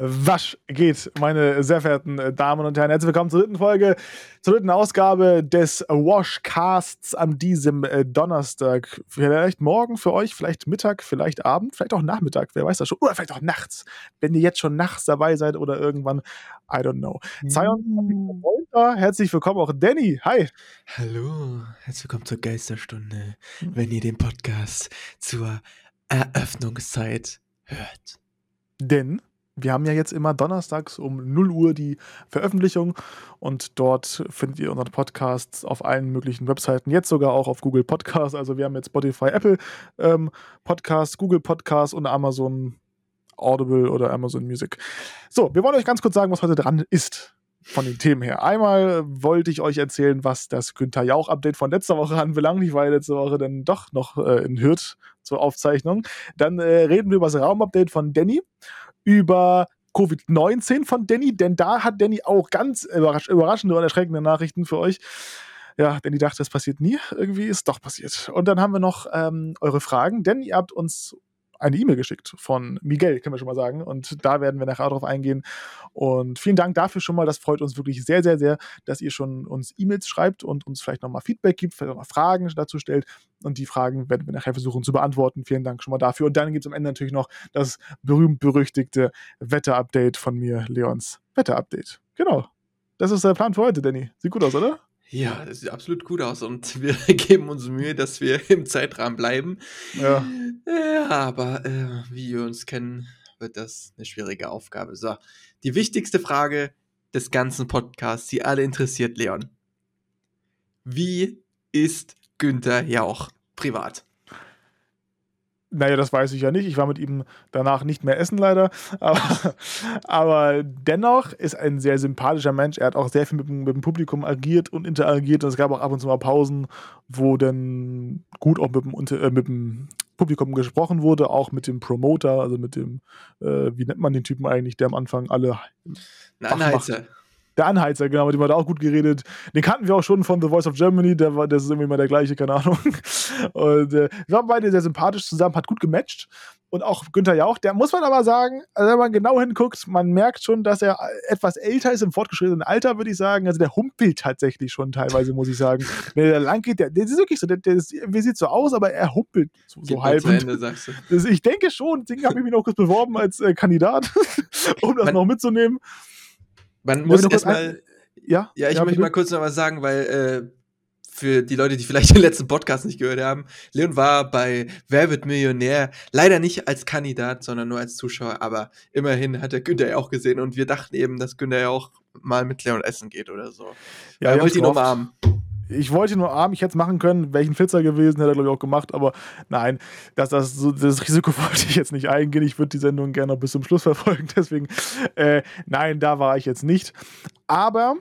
Was geht, meine sehr verehrten äh, Damen und Herren? Herzlich willkommen zur dritten Folge, zur dritten Ausgabe des Washcasts an diesem äh, Donnerstag. Vielleicht morgen für euch, vielleicht Mittag, vielleicht Abend, vielleicht auch Nachmittag, wer weiß das schon. Oder vielleicht auch nachts, wenn ihr jetzt schon nachts dabei seid oder irgendwann, I don't know. Mm. Herzlich willkommen auch Danny. Hi. Hallo, herzlich willkommen zur Geisterstunde, wenn ihr den Podcast zur Eröffnungszeit hört. Denn wir haben ja jetzt immer donnerstags um 0 Uhr die Veröffentlichung und dort findet ihr unseren Podcast auf allen möglichen Webseiten, jetzt sogar auch auf Google Podcasts. Also wir haben jetzt Spotify, Apple ähm, Podcasts, Google Podcasts und Amazon Audible oder Amazon Music. So, wir wollen euch ganz kurz sagen, was heute dran ist von den Themen her. Einmal wollte ich euch erzählen, was das Günther Jauch-Update von letzter Woche anbelangt. Ich war ja letzte Woche dann doch noch äh, in Hürth zur Aufzeichnung. Dann äh, reden wir über das Raumupdate von Danny über Covid-19 von Danny, denn da hat Danny auch ganz überrasch überraschende und erschreckende Nachrichten für euch. Ja, Danny dachte, das passiert nie. Irgendwie ist doch passiert. Und dann haben wir noch ähm, eure Fragen, denn ihr habt uns eine E-Mail geschickt von Miguel, können wir schon mal sagen. Und da werden wir nachher drauf eingehen. Und vielen Dank dafür schon mal. Das freut uns wirklich sehr, sehr, sehr, dass ihr schon uns E-Mails schreibt und uns vielleicht nochmal Feedback gibt, vielleicht nochmal Fragen dazu stellt. Und die Fragen werden wir nachher versuchen zu beantworten. Vielen Dank schon mal dafür. Und dann gibt es am Ende natürlich noch das berühmt-berüchtigte Wetter-Update von mir, Leons Wetter-Update. Genau. Das ist der Plan für heute, Danny. Sieht gut aus, oder? Ja, das sieht absolut gut aus und wir geben uns Mühe, dass wir im Zeitrahmen bleiben. Ja. Ja, aber äh, wie wir uns kennen, wird das eine schwierige Aufgabe. So, die wichtigste Frage des ganzen Podcasts, die alle interessiert, Leon. Wie ist Günther Jauch privat? Naja, das weiß ich ja nicht. Ich war mit ihm danach nicht mehr essen, leider. Aber, aber dennoch ist ein sehr sympathischer Mensch. Er hat auch sehr viel mit, dem- mit dem Publikum agiert und interagiert. Und es gab auch ab und zu mal Pausen, wo dann gut auch mit dem, äh, mit dem Publikum gesprochen wurde, auch mit dem Promoter, also mit dem, äh, wie nennt man den Typen eigentlich, der am Anfang alle Ein Anheizer. Der Anheizer, genau, mit dem hat er auch gut geredet. Den kannten wir auch schon von The Voice of Germany, der war, das ist irgendwie mal der gleiche, keine Ahnung. Und äh, wir waren beide sehr sympathisch zusammen, hat gut gematcht. Und auch Günther Jauch, der muss man aber sagen, also wenn man genau hinguckt, man merkt schon, dass er etwas älter ist, im fortgeschrittenen Alter, würde ich sagen. Also der humpelt tatsächlich schon teilweise, muss ich sagen. Wenn der lang geht, der, der ist wirklich so, der, der ist, wie sieht so aus, aber er humpelt so, so halb. Ende, sagst du. Das, ich denke schon, deswegen habe ich mich noch kurz beworben als äh, Kandidat, um das Man- noch mitzunehmen. Man Ja, muss erstmal. Ja, Ja, ich möchte bitte. mal kurz noch was sagen, weil äh, für die Leute, die vielleicht den letzten Podcast nicht gehört haben, Leon war bei Wer wird Millionär leider nicht als Kandidat, sondern nur als Zuschauer, aber immerhin hat er Günther ja auch gesehen und wir dachten eben, dass Günther ja auch mal mit Leon essen geht oder so. Ja, er wollte ihn umarmen. Ich wollte nur arm, ich hätte es machen können, ein Flitzer gewesen, hätte er, glaube ich, auch gemacht, aber nein, das, das, so, das Risiko wollte ich jetzt nicht eingehen. Ich würde die Sendung gerne noch bis zum Schluss verfolgen, deswegen, äh, nein, da war ich jetzt nicht. Aber,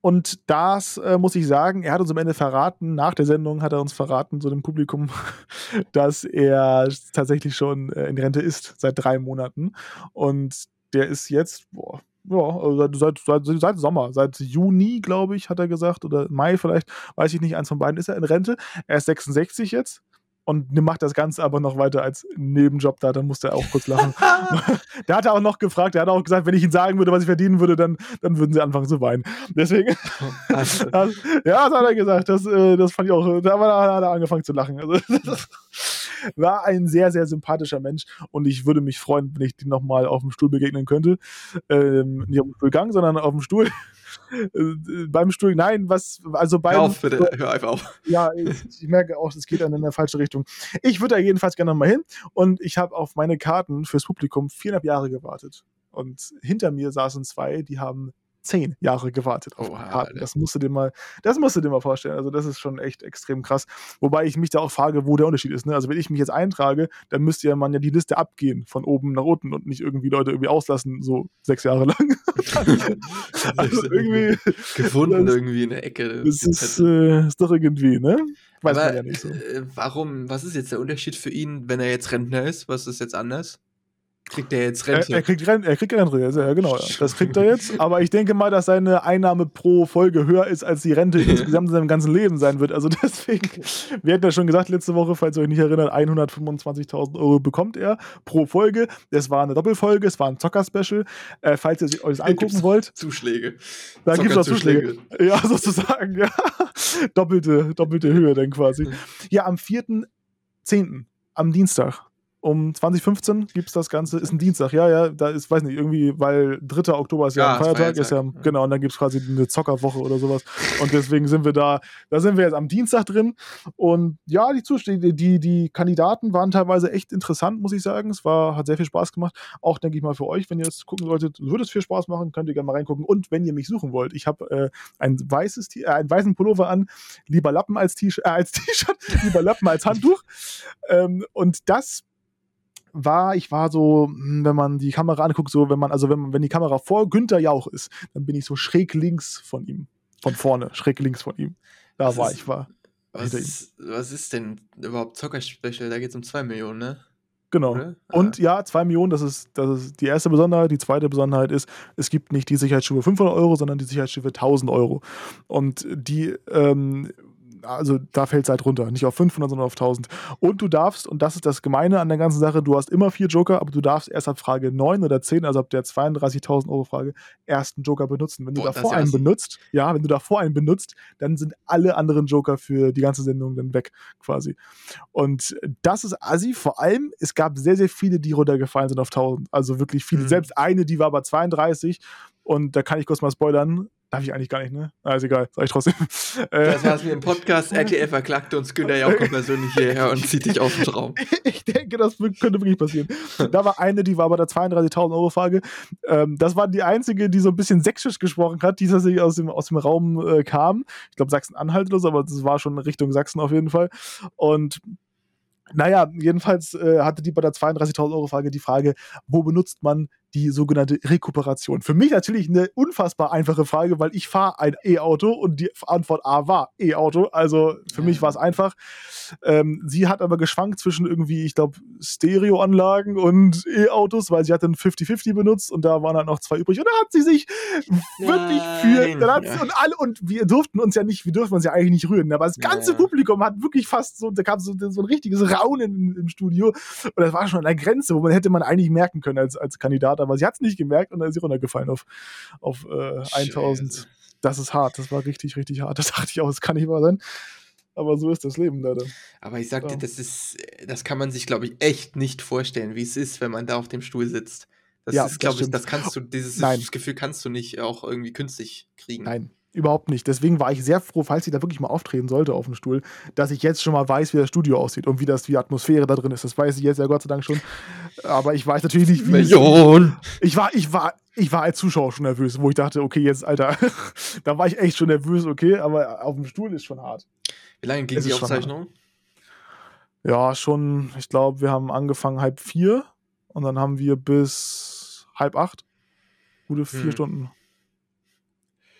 und das äh, muss ich sagen, er hat uns am Ende verraten, nach der Sendung hat er uns verraten, so dem Publikum, dass er tatsächlich schon äh, in Rente ist, seit drei Monaten. Und der ist jetzt, boah, ja, also seit, seit, seit, seit Sommer, seit Juni, glaube ich, hat er gesagt, oder Mai vielleicht, weiß ich nicht, eins von beiden ist er in Rente. Er ist 66 jetzt und macht das Ganze aber noch weiter als Nebenjob da, dann musste er auch kurz lachen. der hat er auch noch gefragt, der hat auch gesagt, wenn ich ihnen sagen würde, was ich verdienen würde, dann, dann würden sie anfangen zu weinen. Deswegen, Also, das, ja, das hat er gesagt, das, äh, das fand ich auch, da hat er angefangen zu lachen. Also, war ein sehr, sehr sympathischer Mensch und ich würde mich freuen, wenn ich den nochmal auf dem Stuhl begegnen könnte. Ähm, nicht auf dem Stuhlgang, sondern auf dem Stuhl. Beim Stuhl, nein, was, also beim, hör auf, bitte, hör einfach auf. ja, ich, ich merke auch, es geht dann in eine falsche Richtung. Ich würde da jedenfalls gerne nochmal hin und ich habe auf meine Karten fürs Publikum viereinhalb Jahre gewartet. Und hinter mir saßen zwei, die haben zehn Jahre gewartet auf Oha, Karten. Das musst du dir mal, das musst du dir mal vorstellen. Also das ist schon echt extrem krass. Wobei ich mich da auch frage, wo der Unterschied ist. Ne? Also wenn ich mich jetzt eintrage, dann müsste ja man ja die Liste abgehen von oben nach unten und nicht irgendwie Leute irgendwie auslassen, so sechs Jahre lang. also irgendwie, Gefunden das- irgendwie in der Ecke. das ist, äh, ist doch irgendwie, ne? Weiß Aber man ja nicht so. äh, warum, was ist jetzt der Unterschied für ihn, wenn er jetzt Rentner ist? Was ist jetzt anders? Kriegt er jetzt Rente? Er, er kriegt, Rente, er kriegt Rente, ja, genau. Ja. Das kriegt er jetzt. Aber ich denke mal, dass seine Einnahme pro Folge höher ist, als die Rente insgesamt in seinem ganzen Leben sein wird. Also deswegen, wir hatten ja schon gesagt letzte Woche, falls ihr euch nicht erinnert, 125.000 Euro bekommt er pro Folge. Es war eine Doppelfolge, es war ein Zocker-Special. Äh, falls ihr euch das angucken wollt. Zuschläge. Da gibt es auch Zuschläge. Ja, sozusagen, ja. Doppelte, doppelte Höhe dann quasi. Ja, am 4.10., am Dienstag, um 2015 gibt es das Ganze, ist ein Dienstag, ja, ja, da ist, weiß nicht, irgendwie, weil 3. Oktober ist ja, ja ein Feiertag, ist ja, ja, genau, und dann gibt es quasi eine Zockerwoche oder sowas. Und deswegen sind wir da, da sind wir jetzt am Dienstag drin. Und ja, die Zustände, die, die Kandidaten waren teilweise echt interessant, muss ich sagen. Es war, hat sehr viel Spaß gemacht. Auch, denke ich mal, für euch, wenn ihr es gucken solltet, würde es viel Spaß machen, könnt ihr gerne mal reingucken. Und wenn ihr mich suchen wollt, ich habe äh, ein weißes, äh, einen weißen Pullover an, lieber Lappen als T-Shirt, äh, als T-Shirt, lieber Lappen als Handtuch. Ähm, und das war, ich war so, hm, wenn man die Kamera anguckt, so, wenn man, also wenn, wenn die Kamera vor Günther Jauch ist, dann bin ich so schräg links von ihm. Von vorne, schräg links von ihm. Da was war ist, ich, war. Was ist, was ist denn überhaupt Zocker-Special? Da geht es um 2 Millionen, ne? Genau. Ah. Und ja, 2 Millionen, das ist, das ist die erste Besonderheit. Die zweite Besonderheit ist, es gibt nicht die Sicherheitsstufe 500 Euro, sondern die Sicherheitsstufe 1000 Euro. Und die ähm, also da fällt es halt runter. Nicht auf 500, sondern auf 1000. Und du darfst, und das ist das Gemeine an der ganzen Sache, du hast immer vier Joker, aber du darfst erst ab Frage 9 oder 10, also ab der 32.000 Euro Frage, erst einen Joker benutzen. Wenn du Boah, davor einen benutzt, ja, wenn du davor einen benutzt, dann sind alle anderen Joker für die ganze Sendung dann weg, quasi. Und das ist assi. Vor allem, es gab sehr, sehr viele, die runtergefallen sind auf 1000. Also wirklich viele. Mhm. Selbst eine, die war bei 32. Und da kann ich kurz mal spoilern. Darf ich eigentlich gar nicht, ne? Ah, ist egal, sag ich trotzdem. Das war's mit dem Podcast. RTL verklagte uns Günther ja auch persönlich hierher und zieht dich aus dem Traum. Ich denke, das könnte wirklich passieren. Da war eine, die war bei der 32.000 Euro Frage. Ähm, das war die einzige, die so ein bisschen sächsisch gesprochen hat, die tatsächlich aus dem, aus dem Raum äh, kam. Ich glaube Sachsen-Anhalt oder so, aber das war schon Richtung Sachsen auf jeden Fall. Und naja, jedenfalls äh, hatte die bei der 32.000 Euro Frage die Frage, wo benutzt man die sogenannte Rekuperation? Für mich natürlich eine unfassbar einfache Frage, weil ich fahre ein E-Auto und die Antwort A war E-Auto. Also für mich war es einfach. Ähm, sie hat aber geschwankt zwischen irgendwie, ich glaube, Stereoanlagen und E-Autos, weil sie hat dann 50-50 benutzt und da waren halt noch zwei übrig. Und da hat sie sich wirklich für. Dann hat sie, und alle, und wir durften uns ja nicht, wir durften uns ja eigentlich nicht rühren. Aber das ganze. Publikum hat wirklich fast so, da kam so, so ein richtiges Raunen im Studio. Und das war schon an der Grenze, wo man hätte man eigentlich merken können als, als Kandidat, aber sie hat es nicht gemerkt und dann ist sie runtergefallen auf, auf äh, 1000. Das ist hart, das war richtig, richtig hart. Das dachte ich auch, das kann nicht wahr sein. Aber so ist das Leben leider. Aber ich sagte, ja. das ist, das kann man sich, glaube ich, echt nicht vorstellen, wie es ist, wenn man da auf dem Stuhl sitzt. Das ja, ist, glaube ich, das kannst du, dieses Nein. Gefühl kannst du nicht auch irgendwie künstlich kriegen. Nein, Überhaupt nicht. Deswegen war ich sehr froh, falls sie da wirklich mal auftreten sollte auf dem Stuhl, dass ich jetzt schon mal weiß, wie das Studio aussieht und wie das die Atmosphäre da drin ist. Das weiß ich jetzt ja Gott sei Dank schon. Aber ich weiß natürlich nicht, wie. Million! Ich war, ich war, ich war als Zuschauer schon nervös, wo ich dachte, okay, jetzt, Alter, da war ich echt schon nervös, okay, aber auf dem Stuhl ist schon hart. Wie lange ging es die Aufzeichnung? Ja, schon, ich glaube, wir haben angefangen halb vier und dann haben wir bis halb acht. Gute vier hm. Stunden.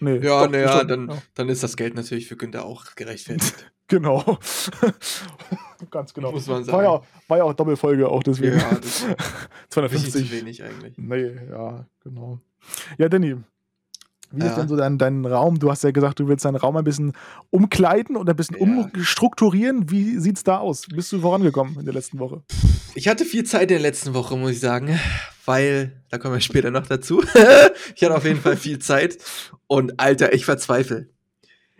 Nee, ja, naja, dann, ja. dann ist das Geld natürlich für Günther auch gerechtfertigt. genau. Ganz genau. Muss man sagen. War ja, war ja auch Doppelfolge, auch deswegen. Ja, das 250. wenig eigentlich. Nee, ja, genau. Ja, Danny, wie ja. ist denn so dein, dein Raum? Du hast ja gesagt, du willst deinen Raum ein bisschen umkleiden und ein bisschen ja. umstrukturieren. Wie sieht es da aus? Bist du vorangekommen in der letzten Woche? Ich hatte viel Zeit in der letzten Woche, muss ich sagen, weil, da kommen wir später noch dazu. ich hatte auf jeden Fall viel Zeit und Alter, ich verzweifle.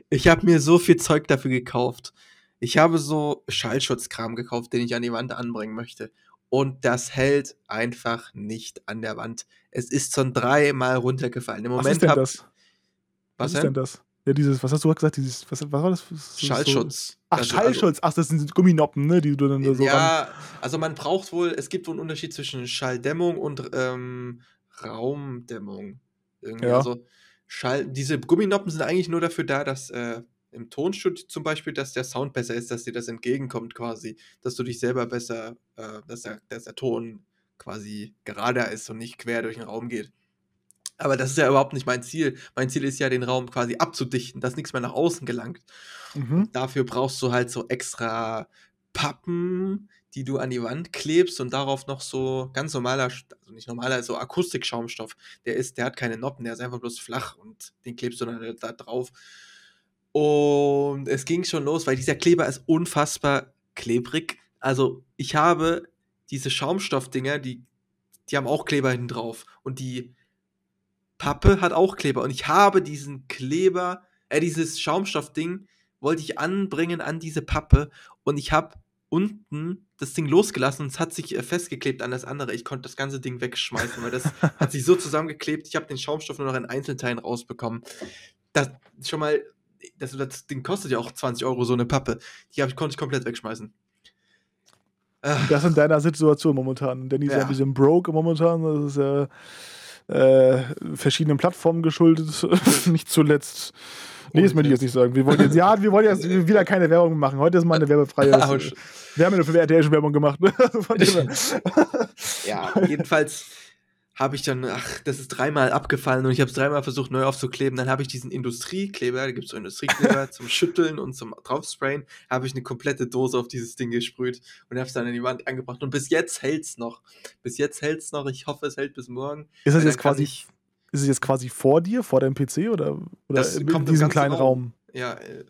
Ich habe mir so viel Zeug dafür gekauft. Ich habe so Schallschutzkram gekauft, den ich an die Wand anbringen möchte. Und das hält einfach nicht an der Wand. Es ist schon dreimal runtergefallen. Im Moment was ist denn hab, das? Was, was ist denn das? Ja, dieses, was hast du gesagt? Dieses, was, was war das? Schallschutz. So, ach, also, Schallschutz. Ach, das sind Gumminoppen, ne, die du dann so Ja, ran also man braucht wohl, es gibt wohl einen Unterschied zwischen Schalldämmung und ähm, Raumdämmung. Irgendwie. Ja. Also Schall, diese Gumminoppen sind eigentlich nur dafür da, dass äh, im Tonstudio zum Beispiel, dass der Sound besser ist, dass dir das entgegenkommt quasi, dass du dich selber besser, äh, dass, der, dass der Ton quasi gerader ist und nicht quer durch den Raum geht. Aber das ist ja überhaupt nicht mein Ziel. Mein Ziel ist ja, den Raum quasi abzudichten, dass nichts mehr nach außen gelangt. Mhm. Dafür brauchst du halt so extra Pappen, die du an die Wand klebst und darauf noch so ganz normaler, also nicht normaler, so Akustikschaumstoff. Der ist, der hat keine Noppen, der ist einfach bloß flach und den klebst du dann da drauf. Und es ging schon los, weil dieser Kleber ist unfassbar klebrig. Also ich habe diese Schaumstoffdinger, die, die haben auch Kleber hinten drauf. Und die Pappe hat auch Kleber. Und ich habe diesen Kleber, äh, dieses Schaumstoffding, wollte ich anbringen an diese Pappe. Und ich habe unten das Ding losgelassen und es hat sich äh, festgeklebt an das andere. Ich konnte das ganze Ding wegschmeißen, weil das hat sich so zusammengeklebt. Ich habe den Schaumstoff nur noch in Einzelteilen rausbekommen. Das schon mal, das, das Ding kostet ja auch 20 Euro, so eine Pappe. Die hab, konnte ich komplett wegschmeißen. Das in deiner Situation momentan. Danny ist ja ein bisschen broke momentan. Das ist ja äh, verschiedenen Plattformen geschuldet. nicht zuletzt Nee, das möchte ich jetzt nicht sagen. Wir wollen jetzt, ja, wir wollen jetzt wieder keine Werbung machen. Heute ist mal eine werbefreie. wir haben ja für RTL schon Werbung gemacht. Ne? ja, jedenfalls habe ich dann, ach, das ist dreimal abgefallen und ich habe es dreimal versucht neu aufzukleben. Dann habe ich diesen Industriekleber, da gibt es so Industriekleber zum Schütteln und zum Draufsprayen, habe ich eine komplette Dose auf dieses Ding gesprüht und habe es dann an die Wand angebracht. Und bis jetzt hält es noch. Bis jetzt hält es noch. Ich hoffe, es hält bis morgen. Ist das jetzt quasi ist es jetzt quasi vor dir, vor deinem PC oder, oder das in, in diesem kleinen Raum? Raum? Ja, äh,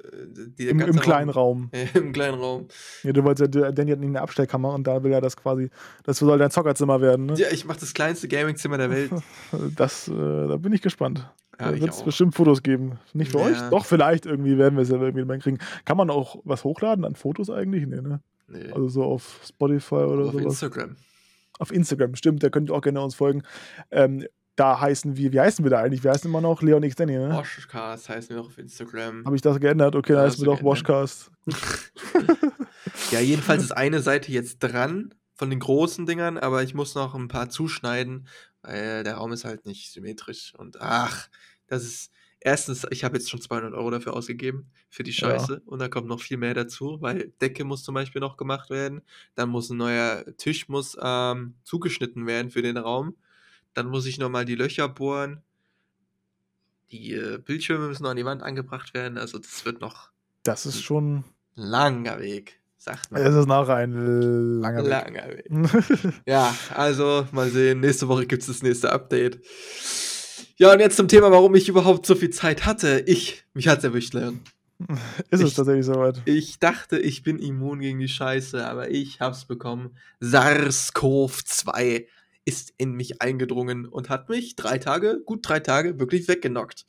die, Im, im kleinen Raum. Raum. Im kleinen Raum. Ja, du wolltest ja, Danny hat eine Abstellkammer und da will er das quasi, das soll dein Zockerzimmer werden, ne? Ja, ich mache das kleinste Gamingzimmer der Welt. Das, äh, da bin ich gespannt. Ja, da wird es bestimmt Fotos geben. Nicht für ja. euch? Doch, vielleicht irgendwie werden wir es ja irgendwie mal kriegen. Kann man auch was hochladen an Fotos eigentlich? Nee, ne? Nee. Also so auf Spotify oder so. Auf sowas. Instagram. Auf Instagram, stimmt, da könnt ihr auch gerne uns folgen. Ähm, da heißen wir, wie heißen wir da eigentlich? Wir heißen immer noch Leon X Danny, ne? Washcast heißen wir auch auf Instagram. Habe ich das geändert? Okay, dann heißen wir doch Washcast. ja, jedenfalls ist eine Seite jetzt dran von den großen Dingern, aber ich muss noch ein paar zuschneiden, weil der Raum ist halt nicht symmetrisch. Und ach, das ist. Erstens, ich habe jetzt schon 200 Euro dafür ausgegeben, für die Scheiße. Ja. Und da kommt noch viel mehr dazu, weil Decke muss zum Beispiel noch gemacht werden. Dann muss ein neuer Tisch muss ähm, zugeschnitten werden für den Raum. Dann muss ich nochmal die Löcher bohren. Die äh, Bildschirme müssen noch an die Wand angebracht werden. Also das wird noch. Das ist schon. Langer Weg, sagt man. Es ist noch ein langer Weg. Langer Weg. ja, also mal sehen. Nächste Woche gibt es das nächste Update. Ja, und jetzt zum Thema, warum ich überhaupt so viel Zeit hatte. Ich, mich hat's erwischt, Leon. Ist ich, es tatsächlich soweit? Ich dachte, ich bin immun gegen die Scheiße, aber ich hab's bekommen. SARS-CoV-2 ist in mich eingedrungen und hat mich drei Tage, gut drei Tage, wirklich weggenockt.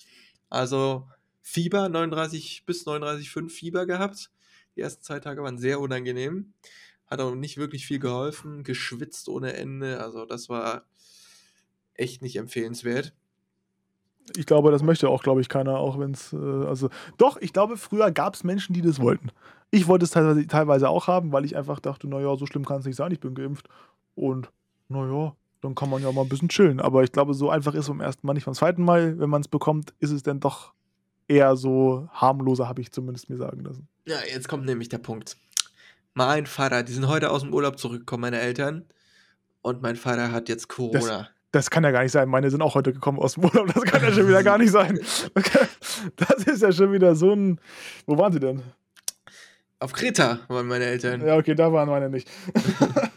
Also Fieber, 39 bis 39,5 Fieber gehabt. Die ersten zwei Tage waren sehr unangenehm. Hat auch nicht wirklich viel geholfen, geschwitzt ohne Ende. Also das war echt nicht empfehlenswert. Ich glaube, das möchte auch, glaube ich, keiner, auch wenn es, äh, also, doch, ich glaube, früher gab es Menschen, die das wollten. Ich wollte es teilweise, teilweise auch haben, weil ich einfach dachte, naja, so schlimm kann es nicht sein, ich bin geimpft. Und, naja, dann kann man ja mal ein bisschen chillen. Aber ich glaube, so einfach ist es beim ersten Mal nicht. Beim zweiten Mal, wenn man es bekommt, ist es dann doch eher so harmloser, habe ich zumindest mir sagen lassen. Ja, jetzt kommt nämlich der Punkt. Mein Vater, die sind heute aus dem Urlaub zurückgekommen, meine Eltern. Und mein Vater hat jetzt Corona. Das, das kann ja gar nicht sein. Meine sind auch heute gekommen aus dem Urlaub. Das kann ja schon wieder gar nicht sein. Das ist ja schon wieder so ein. Wo waren sie denn? Auf Kreta waren meine Eltern. Ja, okay, da waren meine nicht.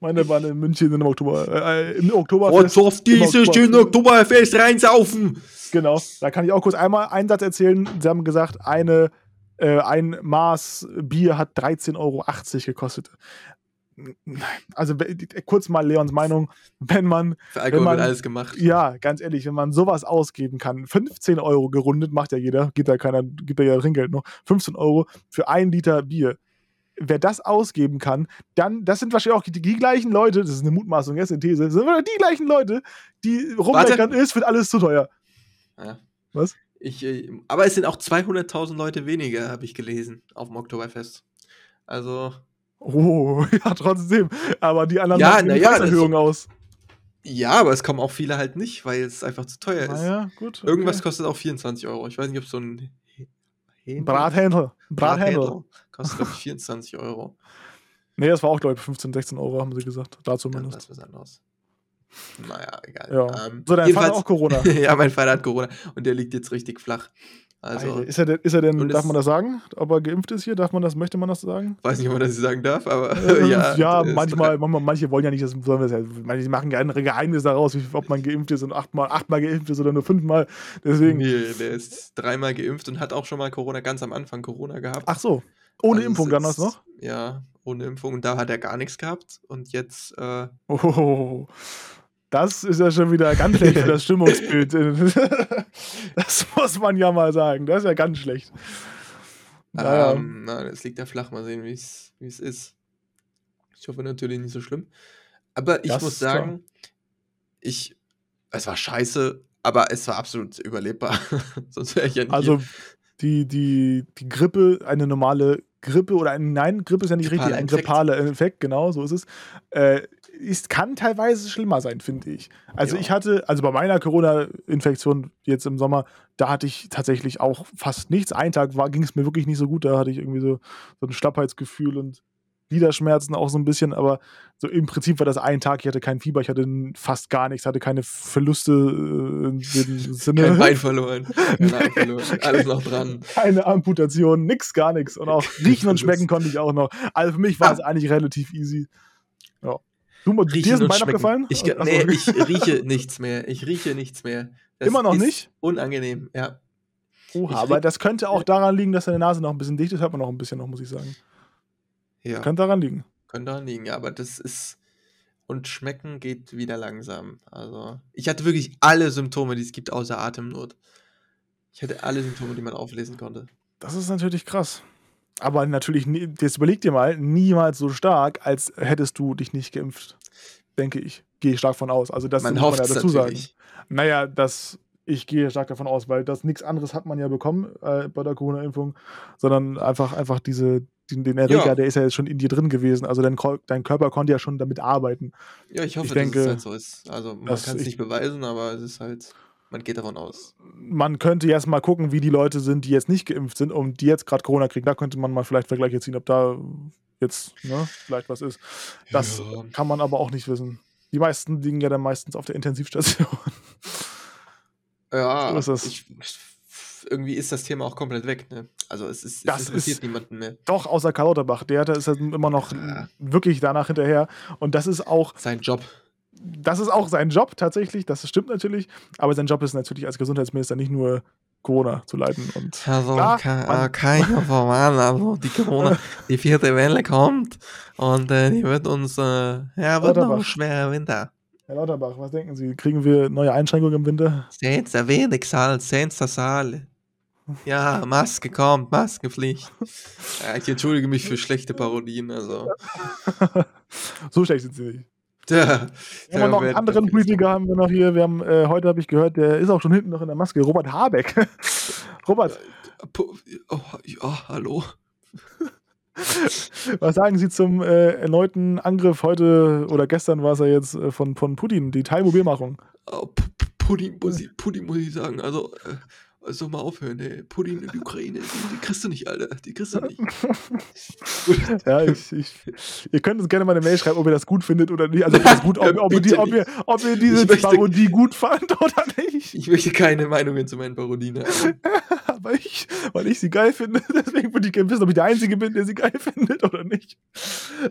meine waren in München im Oktober. Äh, Im Oktober. Und auf dieses schöne Oktoberfest reinsaufen. Genau, da kann ich auch kurz einmal einen Satz erzählen. Sie haben gesagt, eine, äh, ein Maß Bier hat 13,80 Euro gekostet. Also kurz mal Leons Meinung, wenn man. Für Alkohol wenn man, wird alles gemacht. Ja, ganz ehrlich, wenn man sowas ausgeben kann, 15 Euro gerundet, macht ja jeder, gibt ja keiner, gibt ja Trinkgeld noch, 15 Euro für ein Liter Bier. Wer das ausgeben kann, dann, das sind wahrscheinlich auch die, die gleichen Leute, das ist eine Mutmaßung, jetzt eine These, das sind die gleichen Leute, die rummeckern, ist, wird alles zu teuer. Ja. Was? Ich, äh, aber es sind auch 200.000 Leute weniger, habe ich gelesen, auf dem Oktoberfest. Also, Oh, ja, trotzdem. Aber die anderen ja, machen eine ja, Preiserhöhung aus. Ja, aber es kommen auch viele halt nicht, weil es einfach zu teuer ist. Naja, gut. Okay. Irgendwas kostet auch 24 Euro. Ich weiß nicht, ob so ein Händel? Brathändel. Brathändel. Kostet, glaube ich, 24 Euro. Nee, das war auch, glaube ich, 15, 16 Euro, haben sie gesagt. Da zumindest. Ja, das ist was anderes. Naja, egal. Ja. Ähm, so, dein Vater hat auch Corona. ja, mein Vater hat Corona und der liegt jetzt richtig flach. Also, Alter, ist er denn, ist er denn darf man das sagen, ob er geimpft ist hier? Darf man das, möchte man das sagen? weiß nicht, ob man das sagen darf, aber Äh, ja. ja, das- manchmal, manchmal, manche wollen ja nicht, dass sollen wir es ja, manche machen gerne ein Geheimnis daraus, ob man geimpft ist und achtmal, achtmal geimpft ist oder nur fünfmal. Deswegen. Nee, der ist dreimal geimpft und hat auch schon mal Corona, ganz am Anfang Corona gehabt. Ach so. Ohne Also Impfung dann das noch? Ja, ohne Impfung. Und da hat er gar nichts gehabt. Und jetzt, äh, Oh, das ist ja schon wieder ganz schlecht für das Stimmungsbild. Das muss man ja mal sagen. Das ist ja ganz schlecht. Naja. ähm, na, das liegt ja flach. Mal sehen, wie es ist. Ich hoffe natürlich nicht so schlimm. Aber ich Das muss ist klar. sagen, ich, es war scheiße, aber es war absolut überlebbar. Sonst wäre ich ja nicht Also hier. die, die, die Grippe, eine normale Grippe oder ein, nein, Grippe ist ja nicht richtig, Grippaler ein grippaler Infekt, genau, so ist es. Äh, ist, kann teilweise schlimmer sein, finde ich. Also Ja. ich hatte, also bei meiner Corona-Infektion jetzt im Sommer, da hatte ich tatsächlich auch fast nichts. Einen Tag ging es mir wirklich nicht so gut, da hatte ich irgendwie so, so ein Schlappheitsgefühl und Gliederschmerzen auch so ein bisschen, aber so im Prinzip war das ein Tag, ich hatte kein Fieber, ich hatte fast gar nichts, hatte keine Verluste äh, in dem Sinne. Kein Bein verloren, kein Arm verloren, alles noch dran. keine Amputation, nix, gar nichts. Und auch riechen und schmecken konnte ich auch noch. Also für mich war es eigentlich relativ easy. Ja. Du, dir ist ein Bein abgefallen? Ich, ge- Ach so, nee, ich rieche nichts mehr. Ich rieche nichts mehr. Das Immer noch nicht? Unangenehm, ja. Oha, aber das könnte auch daran liegen, dass deine Nase noch ein bisschen dicht ist. Hört man noch ein bisschen noch, muss ich sagen. Ja, Könnte daran liegen. könnte daran liegen, ja, aber das ist. Und schmecken geht wieder langsam. Also, ich hatte wirklich alle Symptome, die es gibt, außer Atemnot. Ich hatte alle Symptome, die man auflesen konnte. Das ist natürlich krass. Aber natürlich, jetzt überleg dir mal, niemals so stark, als hättest du dich nicht geimpft. Denke ich. Gehe ich stark von aus. Also das man muss hofft ja es dazu sagen. natürlich. Naja, das, ich gehe stark davon aus, weil das nichts anderes hat man ja bekommen äh, bei der Corona-Impfung, sondern einfach, einfach diese, den, den Erreger, Ja. der ist ja jetzt schon in dir drin gewesen. Also dein, dein Körper konnte ja schon damit arbeiten. Ja, ich hoffe, Ich dass denke, es halt so ist. Also, man kann es ich- nicht beweisen, aber es ist halt. Man geht davon aus. Man könnte jetzt mal gucken, wie die Leute sind, die jetzt nicht geimpft sind und die jetzt gerade Corona kriegen. Da könnte man mal vielleicht Vergleiche ziehen, ob da jetzt ne, vielleicht was ist. Das Ja. kann man aber auch nicht wissen. Die meisten liegen ja dann meistens auf der Intensivstation. Ja, So ist es. Ich, irgendwie ist das Thema auch komplett weg, ne? Also es ist es interessiert ist- niemanden mehr. Doch, außer Karl Lauterbach. Der ist halt immer noch Ja. wirklich danach hinterher. Und das ist auch Sein Job. das ist auch sein Job tatsächlich, das stimmt natürlich, aber sein Job ist natürlich als Gesundheitsminister nicht nur Corona zu leiten und Also kann, man- nur verwarnen, also die Corona, die vierte Welle kommt und äh, die wird uns, äh, ja, wird noch ein schwerer Winter. Herr Lauterbach, was denken Sie, kriegen wir neue Einschränkungen im Winter? Seht's, der wenig Salz, seht's der Saal. Ja, Maske kommt, Maskenpflicht. Ja, ich entschuldige mich für schlechte Parodien, also. so schlecht sind sie nicht. Tja, Wir haben noch einen anderen Politiker haben wir noch hier. Wir haben äh, heute habe ich gehört, der ist auch schon hinten noch in der Maske. Robert Habeck. Robert, Oh, ja, hallo. was sagen Sie zum äh, erneuten Angriff heute oder gestern war es ja jetzt äh, von, von Putin, die Teilmobilmachung? Oh, P- P- Pudding muss, ich, Pudding muss ich sagen, also, also mal aufhören, ey. Pudding in die Ukraine, die, die kriegst du nicht, Alter. Die kriegst du nicht. Ja, ich, ich, ihr könnt uns gerne mal eine Mail schreiben, ob ihr das gut findet oder nicht. Also ob, ihr, das gut, ob, ob, ihr, die, ob, ihr, ob ihr diese möchte- Parodie gut fand oder nicht. Ich möchte keine Meinungen zu meinen Parodien haben. Aber ich, weil ich sie geil finde, deswegen würde ich gerne wissen, ob ich der Einzige bin, der sie geil findet oder nicht.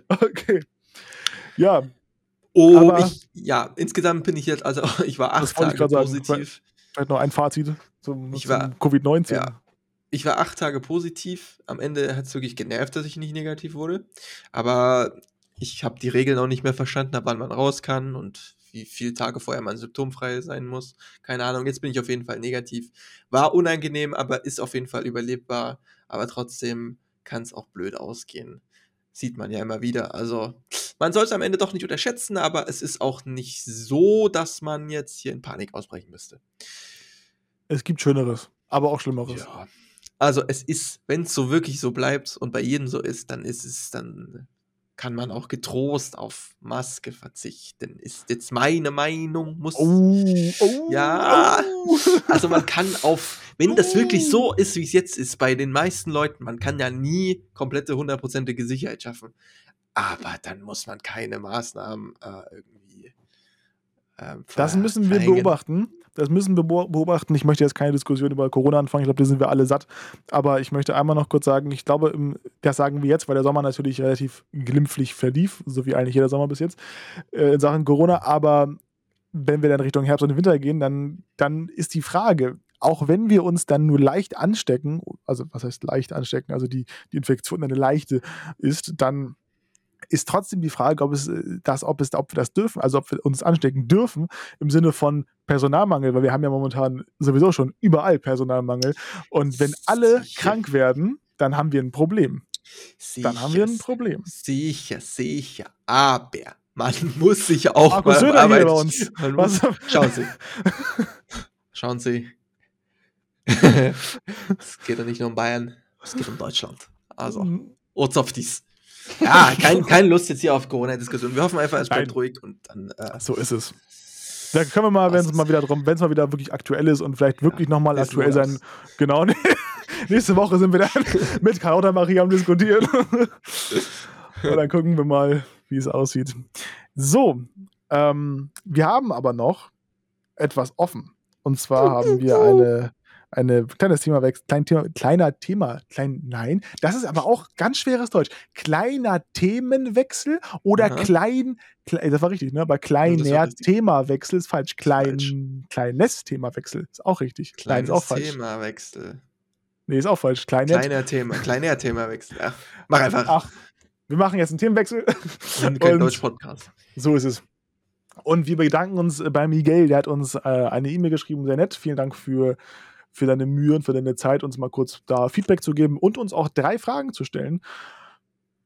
Okay. Ja, Oh, Aber- ich, ja, insgesamt bin ich jetzt, also ich war acht Tage grad sagen. Vielleicht noch ein Fazit zum, zum war- Covid-19. Ja. Ich war acht Tage positiv. Am Ende hat es wirklich genervt, dass ich nicht negativ wurde. Aber ich habe die Regeln auch nicht mehr verstanden, ab wann man raus kann und wie viele Tage vorher man symptomfrei sein muss. Keine Ahnung, jetzt bin ich auf jeden Fall negativ. War unangenehm, aber ist auf jeden Fall überlebbar. Aber trotzdem kann es auch blöd ausgehen. Sieht man ja immer wieder. Also, man soll es am Ende doch nicht unterschätzen, aber es ist auch nicht so, dass man jetzt hier in Panik ausbrechen müsste. Es gibt Schöneres, aber auch Schlimmeres. Ja. Also es ist, wenn es so wirklich so bleibt und bei jedem so ist, dann ist es, dann kann man auch getrost auf Maske verzichten. Ist jetzt meine Meinung, muss. Oh, oh, Ja. oh. Also man kann auf, wenn das wirklich so ist, wie es jetzt ist, bei den meisten Leuten, man kann ja nie komplette hundertprozentige Sicherheit schaffen. Aber dann muss man keine Maßnahmen äh, irgendwie. Ähm, Das müssen wir beobachten. Das müssen wir beobachten. Ich möchte jetzt keine Diskussion über Corona anfangen. Ich glaube, da sind wir alle satt. Aber ich möchte einmal noch kurz sagen, ich glaube, das sagen wir jetzt, weil der Sommer natürlich relativ glimpflich verlief, so wie eigentlich jeder Sommer bis jetzt, äh, in Sachen Corona. Aber wenn wir dann Richtung Herbst und Winter gehen, dann, dann ist die Frage, auch wenn wir uns dann nur leicht anstecken, also was heißt leicht anstecken, also die, die Infektion eine leichte ist, dann ist trotzdem die Frage, ob es äh, das, ob es, ob wir das dürfen, also ob wir uns anstecken dürfen im Sinne von Personalmangel, weil wir haben ja momentan sowieso schon überall Personalmangel. Und wenn alle sicher. krank werden, dann haben wir ein Problem. Sicher, dann haben wir ein Problem. Sicher, sicher. Aber man muss sich auch Markus mal Söder Arbeit, bei uns. Muss, schauen Sie. schauen Sie. es geht ja nicht nur um Bayern, es geht um Deutschland. Also, mhm. Ozoftis. Ja, kein, keine Lust jetzt hier auf Corona-Diskussion. Wir hoffen einfach, es bleibt Nein. ruhig und dann. Äh, so ist es. Da können wir mal, wenn es mal wieder drum, wenn es mal wieder wirklich aktuell ist und vielleicht wirklich ja, nochmal aktuell sein. Genau. nächste Woche sind wir dann mit Carlotta Marie am diskutieren. und dann gucken wir mal, wie es aussieht. So, ähm, wir haben aber noch etwas offen. Und zwar haben wir eine eine kleines Thema klein Thema, kleiner Thema, klein, nein, das ist aber auch ganz schweres Deutsch. Kleiner Themenwechsel oder Aha. klein, klein, das war richtig, ne? Aber kleiner Themawechsel ist falsch. Klein, falsch. kleines Themawechsel ist auch richtig. Klein ist auch falsch. Themawechsel. Nee, ist auch falsch. Kleiner, kleiner Thema, kleiner Themawechsel. Ach, mach einfach. Ach, wir machen jetzt einen Themenwechsel. Kein Deutsch-Podcast. So ist es. Und wir bedanken uns bei Miguel, der hat uns äh, eine E-Mail geschrieben, sehr nett. Vielen Dank für für deine Mühe und für deine Zeit, uns mal kurz da Feedback zu geben und uns auch drei Fragen zu stellen.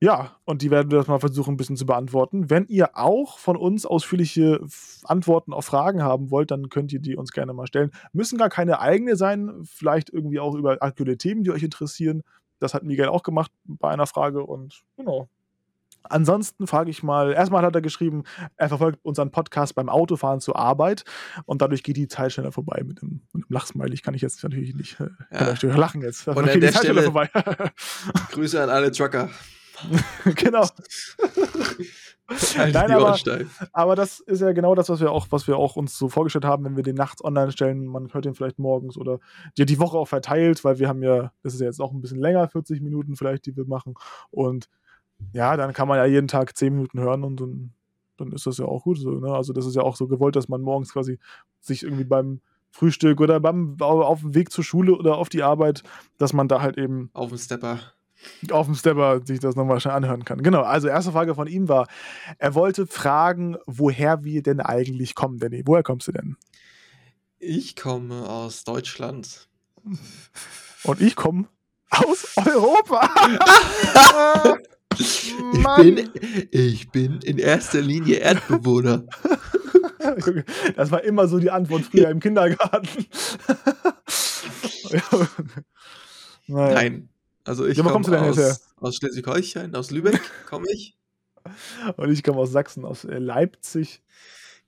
Ja, und die werden wir das mal versuchen, ein bisschen zu beantworten. Wenn ihr auch von uns ausführliche Antworten auf Fragen haben wollt, dann könnt ihr die uns gerne mal stellen. Müssen gar keine eigene sein, vielleicht irgendwie auch über aktuelle Themen, die euch interessieren. Das hat Miguel auch gemacht bei einer Frage und genau, Ansonsten frage ich mal, erstmal hat er geschrieben, er verfolgt unseren Podcast beim Autofahren zur Arbeit und dadurch geht die Zeit schneller vorbei. Mit einem, mit einem Lachsmiley kann ich jetzt natürlich nicht äh, ja. ich lachen jetzt. Und an der Stelle Grüße an alle Trucker. genau. Nein, aber, aber, das ist ja genau das, was wir auch, was wir auch uns so vorgestellt haben, wenn wir den nachts online stellen. Man hört den vielleicht morgens oder ja, die Woche auch verteilt, weil wir haben ja, das ist ja jetzt auch ein bisschen länger, 40 Minuten vielleicht, die wir machen. Und ja, dann kann man ja jeden Tag zehn Minuten hören und dann, dann ist das ja auch gut so. Ne? Also das ist ja auch so gewollt, dass man morgens quasi sich irgendwie beim Frühstück oder beim auf dem Weg zur Schule oder auf die Arbeit, dass man da halt eben auf dem Stepper auf dem Stepper sich das nochmal schnell anhören kann. Genau, also erste Frage von ihm war, er wollte fragen, woher wir denn eigentlich kommen, Danny. Woher kommst du denn? Ich komme aus Deutschland. Und ich komme aus Europa. Ich bin, ich bin in erster Linie Erdbewohner. Das war immer so die Antwort früher im Kindergarten. naja. Nein. Also ich ja, komme aus, aus Schleswig-Holstein, aus Lübeck komme ich. Und ich komme aus Sachsen, aus äh, Leipzig.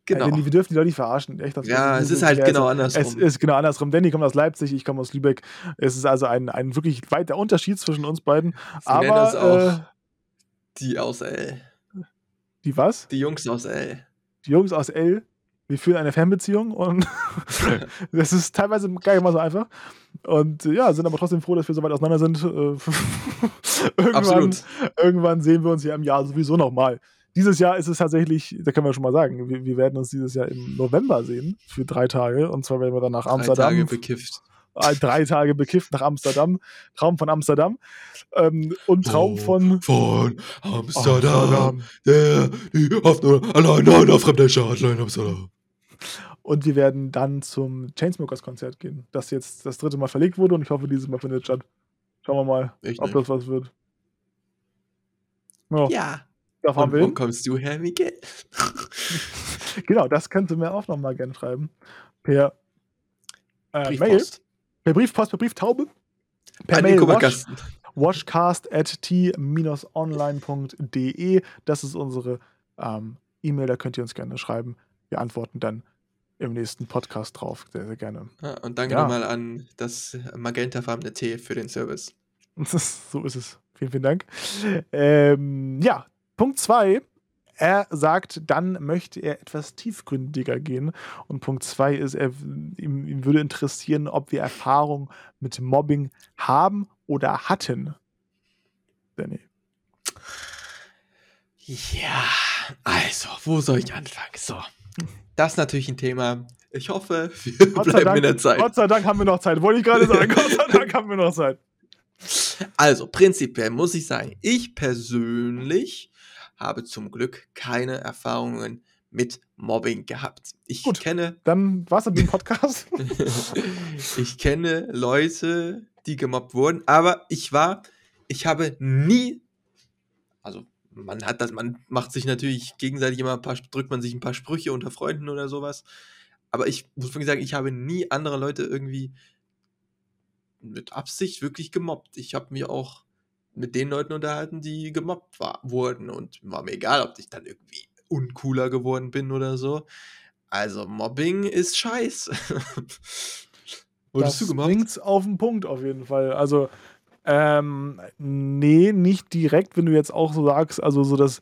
Genau. Äh, wir dürfen die Leute nicht verarschen. Echt, ja, es ist halt genau andersrum. Es ist genau andersrum. Danny kommt aus Leipzig, ich komme aus Lübeck. Es ist also ein, ein wirklich weiter Unterschied zwischen uns beiden. Sie Aber äh, die aus L. Die was? Die Jungs aus L. Die Jungs aus L. Wir führen eine Fernbeziehung und das ist teilweise gar nicht mal so einfach. Und ja, sind aber trotzdem froh, dass wir so weit auseinander sind. irgendwann, Absolut. irgendwann sehen wir uns ja im Jahr sowieso nochmal. Dieses Jahr ist es tatsächlich, da können wir schon mal sagen, wir, wir, werden uns dieses Jahr im November sehen für drei Tage. Und zwar werden wir dann nach Amsterdam. Drei Tage bekifft. Äh, drei Tage bekifft nach Amsterdam. Traum von Amsterdam. Ähm, und Traum von. Von Amsterdam. Der die Hoffnung allein auf fremder Stadt, allein Amsterdam. Und wir werden dann zum Chainsmokers-Konzert gehen, das jetzt das dritte Mal verlegt wurde und ich hoffe, dieses Mal findet statt. Schauen wir mal, ich ob nicht. das was wird. Ja. ja. Da fahren und wo kommst du her, Miguel? genau, das könnt ihr mir auch nochmal gerne schreiben. Per äh, Mail. Per Briefpost, per Brieftaube. Per An Mail wash, washcast at t-online.de. Das ist unsere ähm, E-Mail, da könnt ihr uns gerne schreiben. Wir antworten dann im nächsten Podcast drauf, sehr, sehr gerne. Ja, und danke ja. nochmal an das magentafarbene T für den Service. so ist es. Vielen, vielen Dank. Ähm, ja, Punkt 2 er sagt, dann möchte er etwas tiefgründiger gehen. Und Punkt zwei ist, er, ihm, ihm würde interessieren, ob wir Erfahrung mit Mobbing haben oder hatten. Danny. Ja, also, wo soll ich anfangen? So, das ist natürlich ein Thema. Ich hoffe, wir Gott bleiben Dank, in der Zeit. Gott sei Dank haben wir noch Zeit. Wollte ich gerade sagen. Gott sei Dank haben wir noch Zeit. Also, prinzipiell muss ich sagen, ich persönlich habe zum Glück keine Erfahrungen mit Mobbing gehabt. Ich Gut. kenne, Dann war's mit dem Podcast. ich kenne Leute, die gemobbt wurden, aber ich war, ich habe nie, also man hat das, man macht sich natürlich gegenseitig immer ein paar, drückt man sich ein paar Sprüche unter Freunden oder sowas. Aber ich muss wirklich sagen, ich habe nie andere Leute irgendwie mit Absicht wirklich gemobbt. Ich habe mich auch mit den Leuten unterhalten, die gemobbt war, wurden. Und war mir egal, ob ich dann irgendwie uncooler geworden bin oder so. Also Mobbing ist scheiße. Wurdest du gemobbt? bringt's auf den Punkt auf jeden Fall. Also, ähm, nee, nicht direkt, wenn du jetzt auch so sagst, also so das,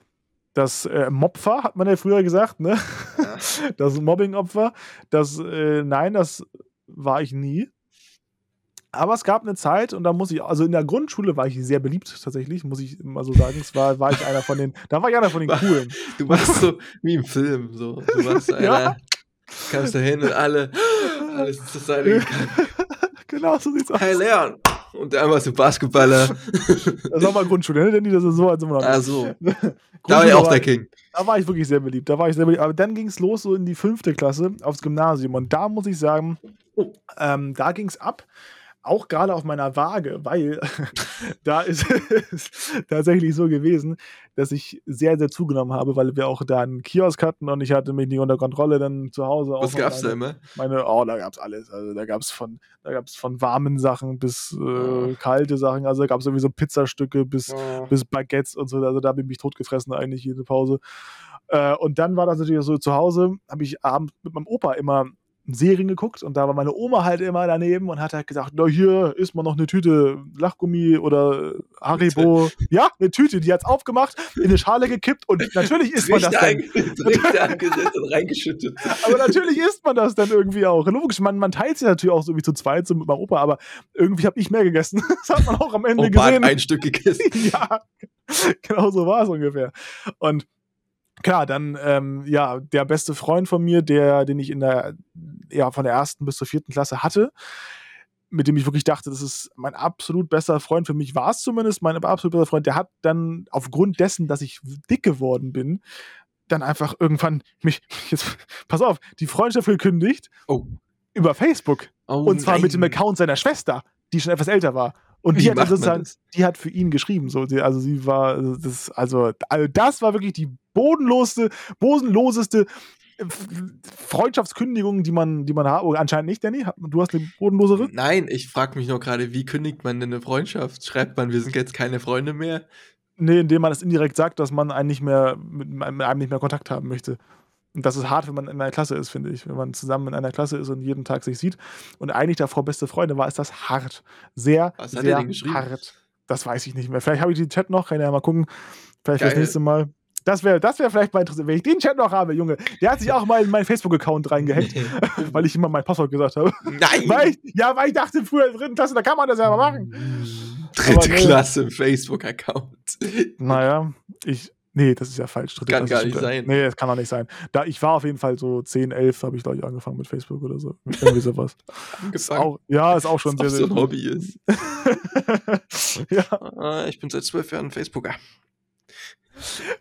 das äh, Mopfer, hat man ja früher gesagt, ne? Ja. Das Mobbing-Opfer. Das, äh, nein, das war ich nie. Aber es gab eine Zeit und da muss ich, also in der Grundschule war ich sehr beliebt tatsächlich, muss ich mal so sagen. Es war, war ich einer von den, da war ich einer von den coolen. Du warst so wie im Film. So. Du warst so Ja. einer, kamst da hin und alle, alles zur Seite gegangen. genau, so sieht's aus. Hey Leon! Und der einmal so Basketballer. Das war mal Grundschule, ne? Denn das ist so, als wir noch nicht. Also, da war ich auch der King. Da war ich wirklich sehr beliebt. Da war ich sehr beliebt. Aber dann ging es los so in die fünfte Klasse aufs Gymnasium. Und da muss ich sagen, ähm, da ging es ab. Auch gerade auf meiner Waage, weil da ist es tatsächlich so gewesen, dass ich sehr, sehr zugenommen habe, weil wir auch da einen Kiosk hatten und ich hatte mich nicht unter Kontrolle dann zu Hause. Was auch gab's da immer? meine, oh, da gab's alles. Also da gab's von, da gab's von warmen Sachen bis äh, Oh. kalte Sachen. Also da gab's irgendwie so Pizzastücke bis Oh. bis Baguettes und so. Also da habe ich mich totgefressen eigentlich jede Pause. Äh, und dann war das natürlich so zu Hause, habe ich abends mit meinem Opa immer Serien geguckt und da war meine Oma halt immer daneben und hat halt gesagt, na hier ist mal noch eine Tüte Lachgummi oder Haribo. Ja, eine Tüte, die hat's aufgemacht, in eine Schale gekippt und natürlich isst man das dann. Angesetzt und reingeschüttet. Aber natürlich isst man das dann irgendwie auch. Logisch, man, man teilt sich natürlich auch so wie zu zweit, so mit meinem Opa, aber irgendwie habe ich mehr gegessen. Das hat man auch am Ende Opa gesehen. hat ein Stück gegessen. ja, genau so war es ungefähr. Und klar, dann, ähm, ja, der beste Freund von mir, der, den ich in der, ja, von der ersten bis zur vierten Klasse hatte, mit dem ich wirklich dachte, das ist mein absolut bester Freund, für mich war es zumindest mein absolut bester Freund, der hat dann aufgrund dessen, dass ich dick geworden bin, dann einfach irgendwann mich, jetzt, pass auf, die Freundschaft gekündigt Oh. über Facebook. Oh Und zwar mit dem nein. Account seiner Schwester, die schon etwas älter war. Und die hat das? die hat für ihn geschrieben. So, die, also sie war, also das, also, also das war wirklich die bodenloseste, bodenloseste äh, F- Freundschaftskündigung, die man, die man hat. Oh, anscheinend nicht, Danny. Du hast eine bodenlosere? Nein, ich frage mich nur gerade, wie kündigt man denn eine Freundschaft? Schreibt man, wir sind jetzt keine Freunde mehr? Nee, indem man es indirekt sagt, dass man einen nicht mehr mit einem nicht mehr Kontakt haben möchte. Und das ist hart, wenn man in einer Klasse ist, finde ich. Wenn man zusammen in einer Klasse ist und jeden Tag sich sieht und eigentlich davor beste Freunde war, ist das hart. Sehr, Was hat er sehr denn geschrieben? hart. Das weiß ich nicht mehr. Vielleicht habe ich den Chat noch, kann ja mal gucken. Vielleicht Geil. nächste Mal. Das wäre das wär vielleicht mal interessant, wenn ich den Chat noch habe, Junge. Der hat sich auch mal in meinen Facebook-Account reingehackt, weil ich immer mein Passwort gesagt habe. Nein! Weil ich, ja, weil ich dachte, früher in der dritten Klasse, da kann man das ja mal machen. Dritte Aber nee. Klasse Facebook-Account. Naja, ich. Nee, das ist ja falsch. Dritte Kann Klasse gar nicht sein. Nee, das kann auch nicht sein. Da, ich war auf jeden Fall so 10, 11, habe ich, glaube ich, angefangen mit Facebook oder so. Irgendwie sowas. Ist Angefangen. auch, ja, ist auch schon sehr, auch so ein Hobby ist. ja, Ah, Ich bin seit zwölf Jahren Facebooker.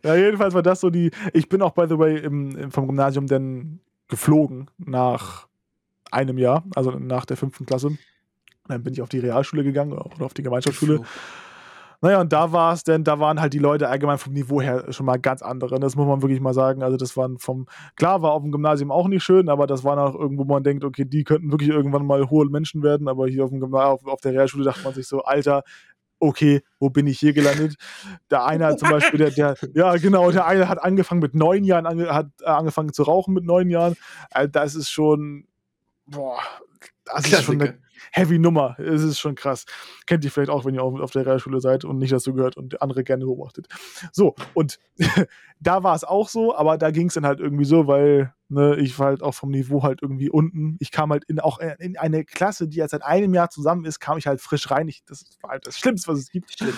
ja, jedenfalls war das so die. Ich bin auch, by the way, im, im, vom Gymnasium dann geflogen nach einem Jahr, also nach der fünften Klasse. Dann bin ich auf die Realschule gegangen oder auf die Gemeinschaftsschule. Naja, und da war es denn, da waren halt die Leute allgemein vom Niveau her schon mal ganz andere. Das muss man wirklich mal sagen. Also, das waren vom, klar war auf dem Gymnasium auch nicht schön, aber das waren auch irgendwo, wo man denkt, okay, die könnten wirklich irgendwann mal hohe Menschen werden. Aber hier auf dem Gymnasium, auf, auf der Realschule dachte man sich so, Alter, okay, wo bin ich hier gelandet? Der eine hat zum Beispiel, der, der, ja, genau, der eine hat angefangen mit neun Jahren, ange, hat äh, angefangen zu rauchen mit neun Jahren. Also, das ist schon, boah, das ist schon eine Klassiker. Heavy Nummer. Es ist schon krass. Kennt ihr vielleicht auch, wenn ihr auf, auf der Realschule seid und nicht dazu gehört und andere gerne beobachtet. So, und da war es auch so, aber da ging es dann halt irgendwie so, weil ne, ich war halt auch vom Niveau halt irgendwie unten. Ich kam halt in, auch in eine Klasse, die jetzt seit einem Jahr zusammen ist, kam ich halt frisch rein. Ich, das war halt das Schlimmste, was es gibt. Schlimm.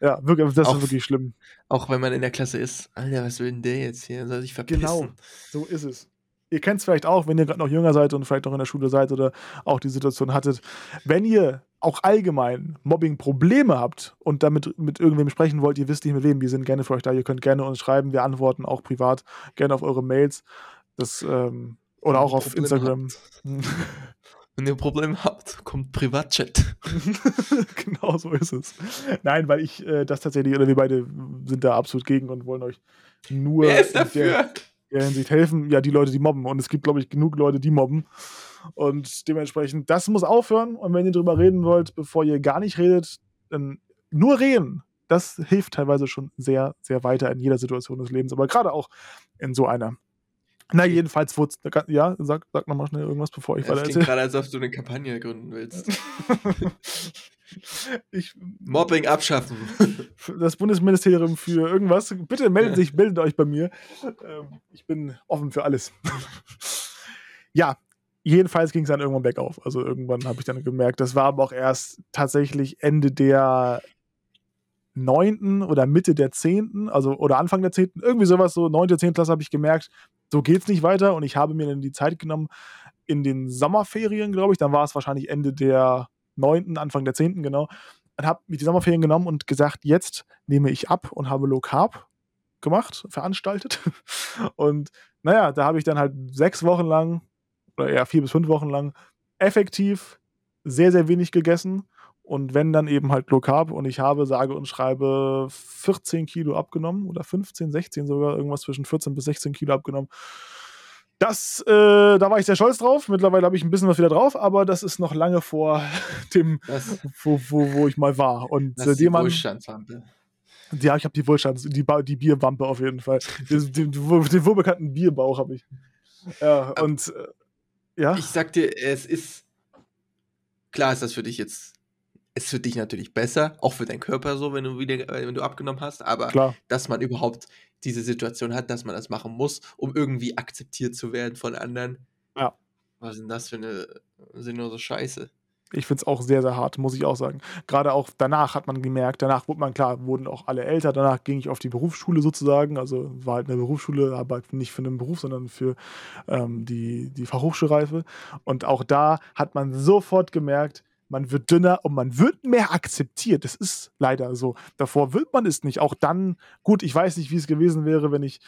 Ja, wirklich, das Auch- ist wirklich schlimm. Auch wenn man in der Klasse ist. Alter, was will denn der jetzt hier? Soll sich verpissen? Genau, so ist es. Ihr kennt es vielleicht auch, wenn ihr gerade noch jünger seid und vielleicht noch in der Schule seid oder auch die Situation hattet. Wenn ihr auch allgemein Mobbing-Probleme habt und damit mit irgendwem sprechen wollt, ihr wisst nicht mit wem, wir sind gerne für euch da. Ihr könnt gerne uns schreiben, wir antworten auch privat, gerne auf eure Mails. Das, ähm, oder auch auf Probleme Instagram. Wenn ihr Probleme habt, kommt Privatchat. genau so ist es. Nein, weil ich äh, das tatsächlich, oder wir beide sind da absolut gegen und wollen euch nur Wer ist dafür? Der Hinsicht helfen, ja, die Leute, die mobben. Und es gibt, glaube ich, genug Leute, die mobben. Und dementsprechend, das muss aufhören. Und wenn ihr drüber reden wollt, bevor ihr gar nicht redet, dann nur reden. Das hilft teilweise schon sehr, sehr weiter in jeder Situation des Lebens, aber gerade auch in so einer. Na, jedenfalls wurde Ja, sag, sag nochmal schnell irgendwas, bevor ich Es weiter klingt erzähle. gerade, als ob du eine Kampagne gründen willst. ich, Mobbing abschaffen. das Bundesministerium für irgendwas. Bitte meldet sich, meldet euch bei mir. Ähm, ich bin offen für alles. ja, jedenfalls ging es dann irgendwann bergauf. Also irgendwann habe ich dann gemerkt, das war aber auch erst tatsächlich Ende der neunten oder Mitte der zehnten, also oder Anfang der zehnten, irgendwie sowas, so neunte, zehnte Klasse habe ich gemerkt, so geht's nicht weiter und ich habe mir dann die Zeit genommen in den Sommerferien, glaube ich, dann war es wahrscheinlich Ende der neunten, Anfang der zehnten, genau, und habe mir die Sommerferien genommen und gesagt, jetzt nehme ich ab und habe Low Carb gemacht, veranstaltet. Und naja, da habe ich dann halt sechs Wochen lang, oder eher vier bis fünf Wochen lang, effektiv sehr, sehr wenig gegessen. Und wenn dann eben halt Low Carb und ich habe, sage und schreibe, 14 Kilo abgenommen oder 15, 16 sogar, irgendwas zwischen 14 bis 16 Kilo abgenommen. Das, äh, da war ich sehr stolz drauf. Mittlerweile habe ich ein bisschen was wieder drauf, aber das ist noch lange vor dem, Das, wo, wo, wo ich mal war. Und das äh, die Wohlstandswampe. ja, ich habe die Wohlstands-, die, Ba- die Bierwampe auf jeden Fall. Den, den, den wohlbekannten Bierbauch habe ich. Ja, und äh, ja, Ich sag dir, es ist. Klar ist das für dich jetzt. Ist für dich natürlich besser, auch für deinen Körper so, wenn du wieder, äh, wenn du abgenommen hast, aber klar. dass man überhaupt diese Situation hat, dass man das machen muss, um irgendwie akzeptiert zu werden von anderen. Ja. Was ist denn das für eine sinnlose Scheiße? Ich finde es auch sehr, sehr hart, muss ich auch sagen. Gerade auch danach hat man gemerkt, danach wurde man, klar, wurden auch alle älter, danach ging ich auf die Berufsschule sozusagen, also war halt eine Berufsschule, aber halt nicht für einen Beruf, sondern für ähm, die, die Fachhochschulreife. Und auch da hat man sofort gemerkt, man wird dünner und man wird mehr akzeptiert. Das ist leider so. Davor wird man es nicht. Auch dann, gut, ich weiß nicht, wie es gewesen wäre, wenn ich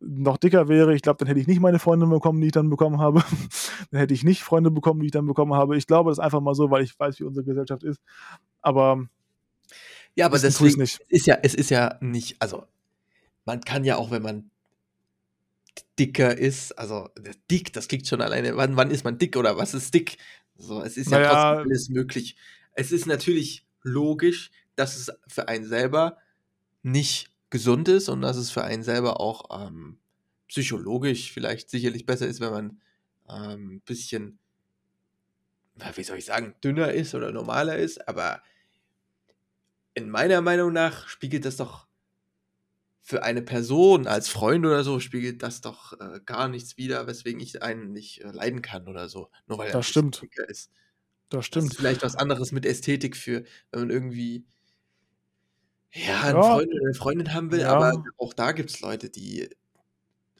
noch dicker wäre. Ich glaube, dann hätte ich nicht meine Freundin bekommen, die ich dann bekommen habe. dann hätte ich nicht Freunde bekommen, die ich dann bekommen habe. Ich glaube, das ist einfach mal so, weil ich weiß, wie unsere Gesellschaft ist. Aber Ja, aber nicht. ist ja, es ist ja nicht, also man kann ja auch, wenn man dicker ist, also dick, das klingt schon alleine, wann, wann ist man dick oder was ist dick? So, es ist ja Naja. trotzdem alles möglich. Es ist natürlich logisch, dass es für einen selber nicht gesund ist und dass es für einen selber auch ähm, psychologisch vielleicht sicherlich besser ist, wenn man ein ähm, bisschen, wie soll ich sagen, dünner ist oder normaler ist, aber in meiner Meinung nach spiegelt das doch für eine Person als Freund oder so, spiegelt das doch äh, gar nichts wider, weswegen ich einen nicht äh, leiden kann oder so. Nur weil er Das ein bisschen stimmt. ist. Das Das stimmt. ist vielleicht was anderes mit Ästhetik für, wenn man irgendwie ja, einen Ja. Freund oder eine Freundin haben will, Ja. aber auch da gibt es Leute, die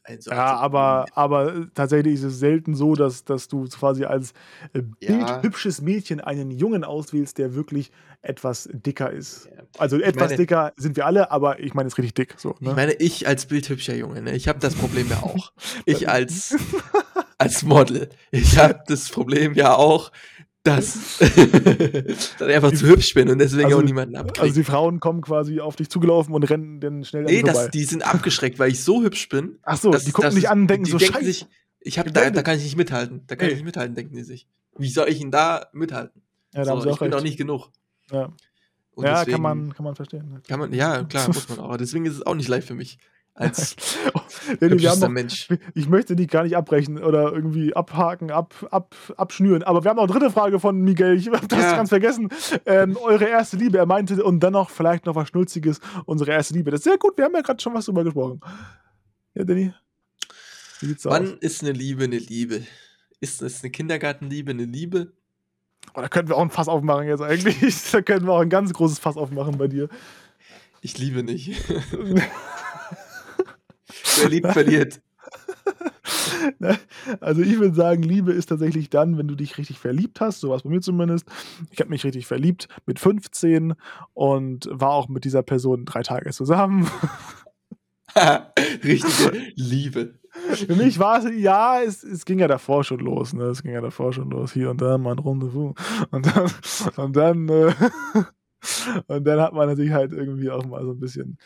einen so Ja, aber, aber tatsächlich ist es selten so, dass, dass du quasi als äh, Ja. bildhübsches Mädchen einen Jungen auswählst, der wirklich etwas dicker ist. Ja. Also etwas meine- dicker sind wir alle, aber ich meine, es ist richtig dick. So, ne? Ich meine, ich als bildhübscher Junge, ne, ich habe das Problem ja auch. Ich als, als Model, ich habe das Problem ja auch, dass, dass ich einfach zu hübsch bin und deswegen Also- auch niemanden abkriege. also die Frauen kommen quasi auf dich zugelaufen und rennen dann schnell nee, das, die sind abgeschreckt, weil ich so hübsch bin. Ach so, dass- die gucken dich an und denken die so, denken scheiße. sich, ich hab, da, da kann ich nicht mithalten. Da kann Ey. ich nicht mithalten, denken die sich. Wie soll ich ihn da mithalten? ja, da so, ich auch bin recht. doch nicht genug. ja, ja deswegen kann, man, kann man verstehen. Kann man, ja, klar, muss man auch. Deswegen ist es auch nicht leicht für mich. Als hübschester noch, Mensch. ich möchte dich gar nicht abbrechen oder irgendwie abhaken, ab, ab, abschnüren. Aber wir haben noch eine dritte Frage von Miguel. Ich habe das Ja. ganz vergessen. Ähm, eure erste Liebe. Er meinte, und dann noch vielleicht noch was Schnulziges. Unsere erste Liebe. Das ist sehr gut. Wir haben ja gerade schon was drüber gesprochen. Ja, Danny? Wie sieht's aus? Wann ist eine Liebe eine Liebe? Ist es eine Kindergartenliebe eine Liebe? Oh, da könnten wir auch ein Fass aufmachen jetzt eigentlich. Da könnten wir auch ein ganz großes Fass aufmachen bei dir. Ich liebe nicht. Wer liebt, verliert. Ne? Also ich würde sagen, Liebe ist tatsächlich dann, wenn du dich richtig verliebt hast, so war es bei mir zumindest. Ich habe mich richtig verliebt mit 15 und war auch mit dieser Person drei Tage zusammen. Richtige Liebe. Für mich war es, ja, es, es ging ja davor schon los, ne? Es ging ja davor schon los, hier und da mal ein Rendezvous. Und dann, und dann, äh, und dann hat man natürlich halt irgendwie auch mal so ein bisschen,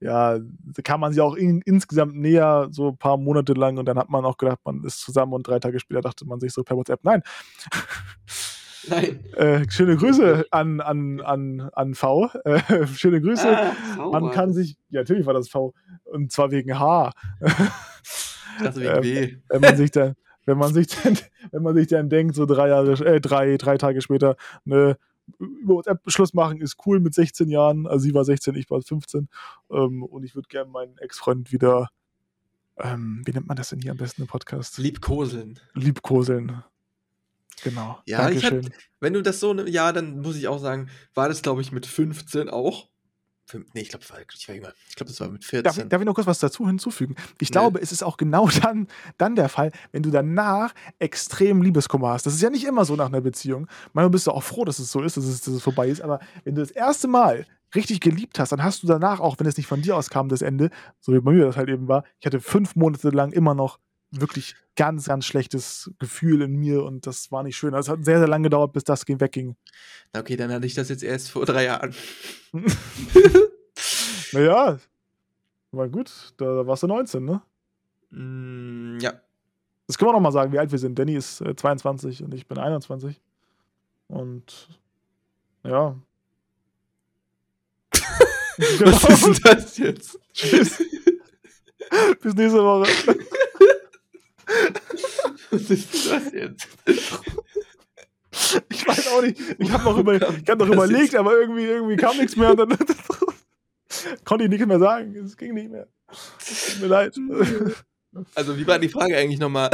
ja, da kam man sich auch in, insgesamt näher, so ein paar Monate lang, und dann hat man auch gedacht, man ist zusammen und drei Tage später dachte man sich so per WhatsApp, nein. Nein. Äh, schöne Grüße an, an, an, an V. Äh, schöne Grüße. Ah, man kann sich, ja, natürlich war das V, und zwar wegen H. Dachte wegen ähm, B. wenn man sich dann, wenn man sich dann, wenn man sich dann denkt, so drei Jahre, äh, drei, drei Tage später, ne, über WhatsApp Schluss machen ist cool mit 16 Jahren. Also sie war 16, ich war 15. Ähm, und ich würde gerne meinen Ex-Freund wieder, ähm, wie nennt man das denn hier am besten im Podcast? Liebkoseln. Liebkoseln. Genau. Ja, ich Dankeschön. Wenn du das so, ne- ja, dann muss ich auch sagen, war das, glaube ich, mit 15 auch. Nee, ich glaube, ich war jünger. Ich glaube, das war mit Darf, 14. ich- darf ich noch kurz was dazu hinzufügen? Ich Nee. glaube, es ist auch genau dann, dann der Fall, wenn du danach extrem Liebeskummer hast. Das ist ja nicht immer so nach einer Beziehung. Manchmal bist du auch froh, dass es so ist, dass es, dass es vorbei ist. Aber wenn du das erste Mal richtig geliebt hast, dann hast du danach, auch wenn es nicht von dir aus kam, das Ende, so wie bei mir das halt eben war, ich hatte fünf Monate lang immer noch wirklich ganz, ganz schlechtes Gefühl in mir und das war nicht schön. Also es hat sehr, sehr lange gedauert, bis das ging- wegging. Okay, dann hatte ich das jetzt erst vor drei Jahren. Naja, war gut, da, warst du 19, ne? Mm, ja. Das können wir noch mal sagen, wie alt wir sind. Danny ist äh, 22 und ich bin 21. Und ja. Genau. Was ist das jetzt? Tschüss. Bis nächste Woche. Was ist das jetzt? Ich weiß auch nicht. Ich habe noch, über, ich hab noch überlegt, aber irgendwie, irgendwie kam nichts mehr. Und dann konnte ich nichts mehr sagen. Es ging nicht mehr. Tut mir leid. Also, wie war die Frage eigentlich nochmal?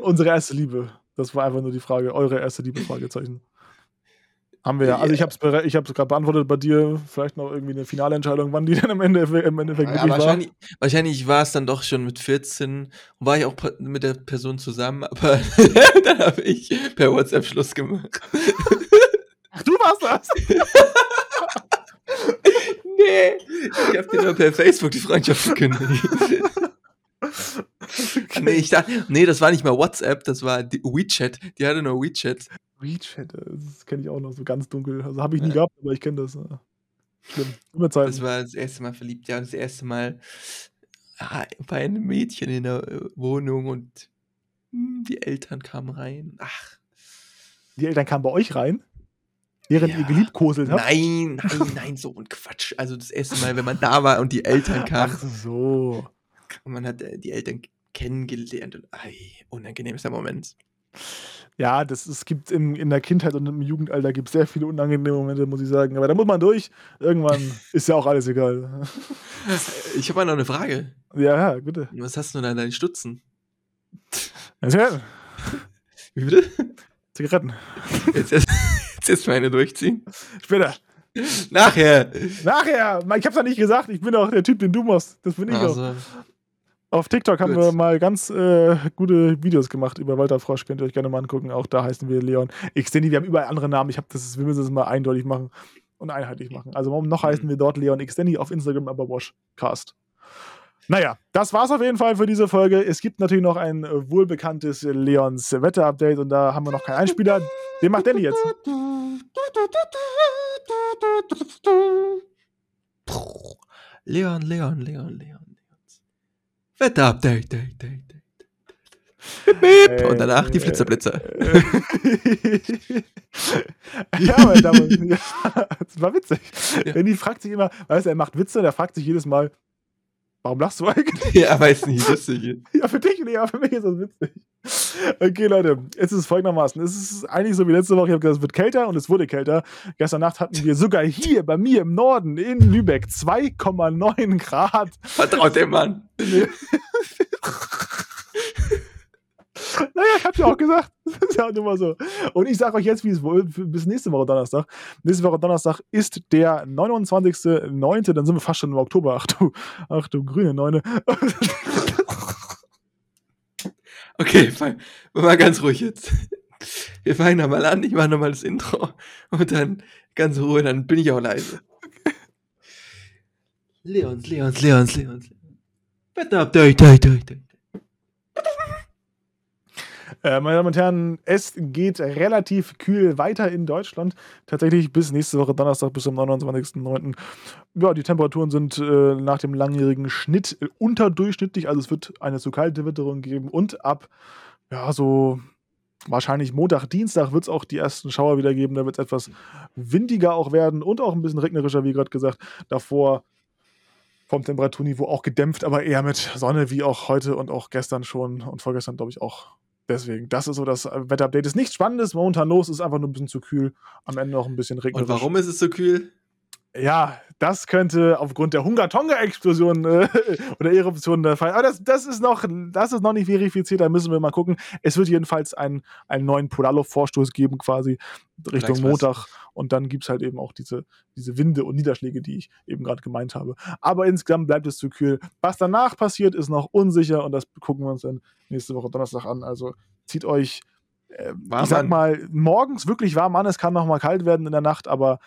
Unsere erste Liebe. Das war einfach nur die Frage. Eure erste Liebe? Fragezeichen. Haben wir ja. Also ich habe es ich hab's gerade beantwortet bei dir. Vielleicht noch irgendwie eine finale Entscheidung, wann die dann am Ende im Endeffekt Ja, wirklich war. wahrscheinlich, wahrscheinlich war es dann doch schon mit 14 und war ich auch mit der Person zusammen, aber dann habe ich per WhatsApp Schluss gemacht. Ach, du warst das. Nee, ich habe dir nur per Facebook die Freundschaft gekündigt. nee, ich dachte, nee, das war nicht mal WhatsApp, das war die WeChat. Die hatte nur WeChat. WeChat, das kenne ich auch noch so ganz dunkel. Also habe ich nie Ja. gehabt, aber ich kenne das. Schlimm. Immer Zeiten. Das war das erste Mal verliebt, ja, das erste Mal ah, bei einem Mädchen in der äh, Wohnung und hm, die Eltern kamen rein. Ach, Die Eltern kamen bei euch rein, während Ja. ihr geliebkoselt habt. nein, nein, nein, so ein Quatsch. Also das erste Mal, wenn man da war und die Eltern kamen, Ach so. und man hat äh, die Eltern kennengelernt und ei, unangenehmster Moment. Ja, das, es gibt im, in der Kindheit und im Jugendalter gibt sehr viele unangenehme Momente, muss ich sagen. Aber da muss man durch. Irgendwann ist ja auch alles egal. Ich habe mal noch eine Frage. Ja, ja, bitte. Was hast du denn an deinen Stutzen? Zigaretten. Wie bitte? Zigaretten. Jetzt erst, jetzt erst mal eine durchziehen. Später. Nachher. Nachher. Ich hab's ja nicht gesagt. Ich bin auch der Typ, den du machst. Das bin ich auch. Auf TikTok haben wir mal ganz äh, gute Videos gemacht über Walter Frosch. Könnt ihr euch gerne mal angucken. Auch da heißen wir Leon Xteni. Wir haben überall andere Namen. Ich hab das, wir müssen das mal eindeutig machen und einheitlich machen. Also noch heißen Mhm. wir dort Leon Xteni, auf Instagram aber Washcast. Naja, das war's auf jeden Fall für diese Folge. Es gibt natürlich noch ein äh, wohlbekanntes Leons Wetter-Update und da haben wir noch keinen Einspieler. Den macht Danny jetzt. Leon, Leon, Leon, Leon. Wetter-Update. date, date, date. Bip, bip. Und danach die Äh, Flitzerblitzer. ja, meine Damen und Herren, ja, das war witzig. Ja. Danny fragt sich immer, weißt du, er macht Witze und er fragt sich jedes Mal, Warum lachst du eigentlich? Ja, weiß nicht, lustig. Ja, für dich, ja, für mich ist das witzig. Okay, Leute, jetzt ist es folgendermaßen. Es ist eigentlich so wie letzte Woche. Ich habe gesagt, es wird kälter und es wurde kälter. Gestern Nacht hatten wir sogar hier bei mir im Norden in Lübeck 2,9 Grad. Vertraut dem Mann. Naja, ich hab's ja auch gesagt. Das ist ja nur mal so. Und ich sage euch jetzt, wie es wohl bis nächste Woche Donnerstag. Nächste Woche Donnerstag ist der 29.09. Dann sind wir fast schon im Oktober. Ach du, ach du grüne Neune. Okay, fang, mal ganz ruhig jetzt. Wir fangen nochmal an, ich mache nochmal das Intro und dann ganz Ruhe, dann bin ich auch leise. Leons, Leons, Leons, Leons. Wetter-Update, date, date. Äh, meine Damen und Herren, es geht relativ kühl weiter in Deutschland. Tatsächlich bis nächste Woche Donnerstag, bis zum 29.09. Ja, die Temperaturen sind äh, nach dem langjährigen Schnitt unterdurchschnittlich. Also es wird eine zu kalte Witterung geben. Und ab, ja, so wahrscheinlich Montag, Dienstag wird es auch die ersten Schauer wieder geben. Da wird es etwas windiger auch werden und auch ein bisschen regnerischer, wie gerade gesagt. Davor vom Temperaturniveau auch gedämpft, aber eher mit Sonne, wie auch heute und auch gestern schon und vorgestern, glaube ich, auch Deswegen, das ist so das Wetterupdate. Ist nichts Spannendes momentan los, ist einfach nur ein bisschen zu kühl. Am Ende auch ein bisschen regnerisch. Und warum ist es so kühl? Ja, das könnte aufgrund der Hunga-Tonga-Explosion äh, oder Eruption der Fall. Aber das, das, ist noch, das ist noch nicht verifiziert, da müssen wir mal gucken. Es wird jedenfalls einen, einen neuen Polarluft-Vorstoß geben, quasi Richtung was. Montag. Und dann gibt es halt eben auch diese, diese Winde und Niederschläge, die ich eben gerade gemeint habe. Aber insgesamt bleibt es zu kühl. Was danach passiert, ist noch unsicher und das gucken wir uns dann nächste Woche Donnerstag an. Also zieht euch, äh, ich sag mal, morgens wirklich warm an. Es kann noch mal kalt werden in der Nacht, aber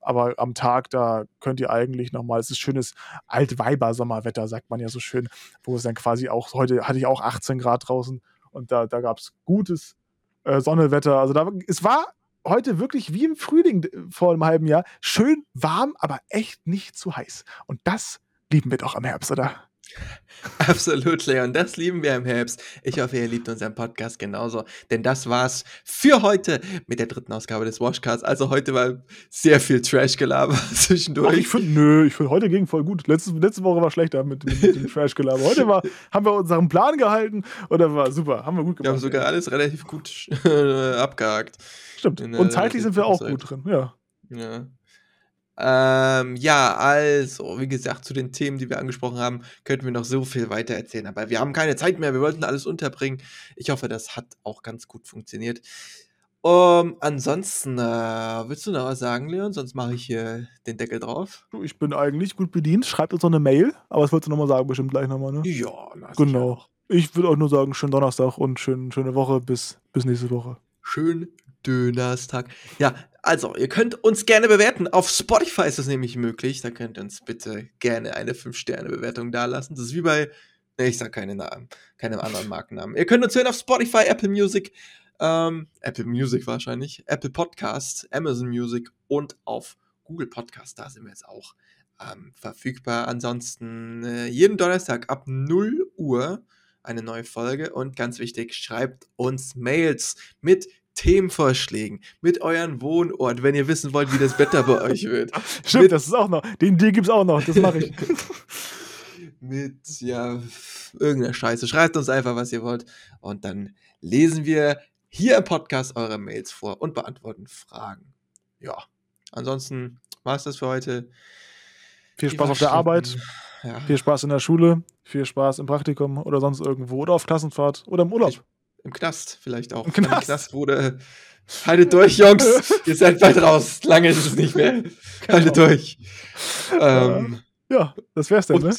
aber am Tag, da könnt ihr eigentlich nochmal, es ist schönes Altweiber-Sommerwetter, sagt man ja so schön, wo es dann quasi auch, heute hatte ich auch 18 Grad draußen und da, da gab es gutes äh, Sonnewetter. Also da, es war heute wirklich wie im Frühling vor einem halben Jahr, schön warm, aber echt nicht zu heiß. Und das lieben wir doch am Herbst, oder? Absolut, Leon. Das lieben wir im Herbst. Ich hoffe, ihr liebt unseren Podcast genauso. Denn das war's für heute mit der dritten Ausgabe des Washcasts. Also heute war sehr viel Trash-Gelaber Ach, zwischendurch. ich finde, nö, ich finde, heute ging voll gut. Letzte, letzte Woche war schlechter mit, mit, mit dem Trash-Gelaber. Heute war, haben wir unseren Plan gehalten und das war super. Haben wir gut wir gemacht. haben sogar alles relativ gut äh, abgehakt. Stimmt. der Und zeitlich sind wir auch Zeit. gut drin, ja. Ja. Ähm, ja, also, wie gesagt, zu den Themen, die wir angesprochen haben, könnten wir noch so viel weiter erzählen. Aber wir haben keine Zeit mehr. Wir wollten alles unterbringen. Ich hoffe, das hat auch ganz gut funktioniert. Um, ansonsten, äh, willst du noch was sagen, Leon? Sonst mache ich hier den Deckel drauf. Ich bin eigentlich gut bedient. Schreibt uns noch eine Mail, aber das wolltest du nochmal sagen, bestimmt gleich nochmal, ne? Ja, na, Genau. sicher. Ich würde auch nur sagen, schönen Donnerstag und schön, schöne Woche bis, bis nächste Woche. Schön Dönerstag. Ja, also, ihr könnt uns gerne bewerten. Auf Spotify ist das nämlich möglich. Da könnt ihr uns bitte gerne eine 5-Sterne-Bewertung dalassen. Das ist wie bei, ne, ich sag keine Namen, keine anderen Markennamen. Ihr könnt uns hören auf Spotify, Apple Music, ähm, Apple Music wahrscheinlich, Apple Podcast, Amazon Music und auf Google Podcast. Da sind wir jetzt auch ähm, verfügbar. Ansonsten äh, jeden Donnerstag ab 0 Uhr eine neue Folge. Und ganz wichtig, schreibt uns Mails mit Themenvorschlägen, mit euren Wohnort, wenn ihr wissen wollt, wie das Wetter bei euch wird. Stimmt, Mit- das ist auch noch. Den Deal gibt's auch noch, das mache ich. mit, ja, irgendeiner Scheiße. Schreibt uns einfach, was ihr wollt. Und dann lesen wir hier im Podcast eure Mails vor und beantworten Fragen. Ja. Ansonsten war es das für heute. Viel Spaß auf der Arbeit. Ja, viel Spaß in der Schule, viel Spaß im Praktikum oder sonst irgendwo oder auf Klassenfahrt oder im Urlaub. Ich- im Knast vielleicht auch. Im Wenn ihr Knast. Knast wurde. Haltet durch, Jungs. ihr seid bald raus. Lange ist es nicht mehr. Haltet Genau. durch. Ähm, Ja, das wär's dann, und ne?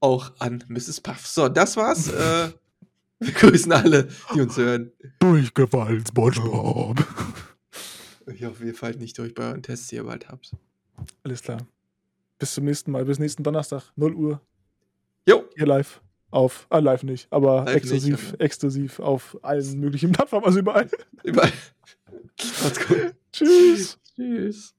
auch an Mrs. Puff. So, das war's. äh, wir grüßen alle, die uns hören. Durchgefallen, Spongebob. Ich hoffe, ihr fallt nicht durch bei euren Tests, die ihr bald habt. Alles klar. Bis zum nächsten Mal, bis nächsten Donnerstag, 0 Uhr, Jo, hier live. Auf, ah, live nicht, aber Live nicht, exklusiv, aber- exklusiv auf allen möglichen Plattformen, also überall. überall. Macht's gut. Tschüss. Tschüss.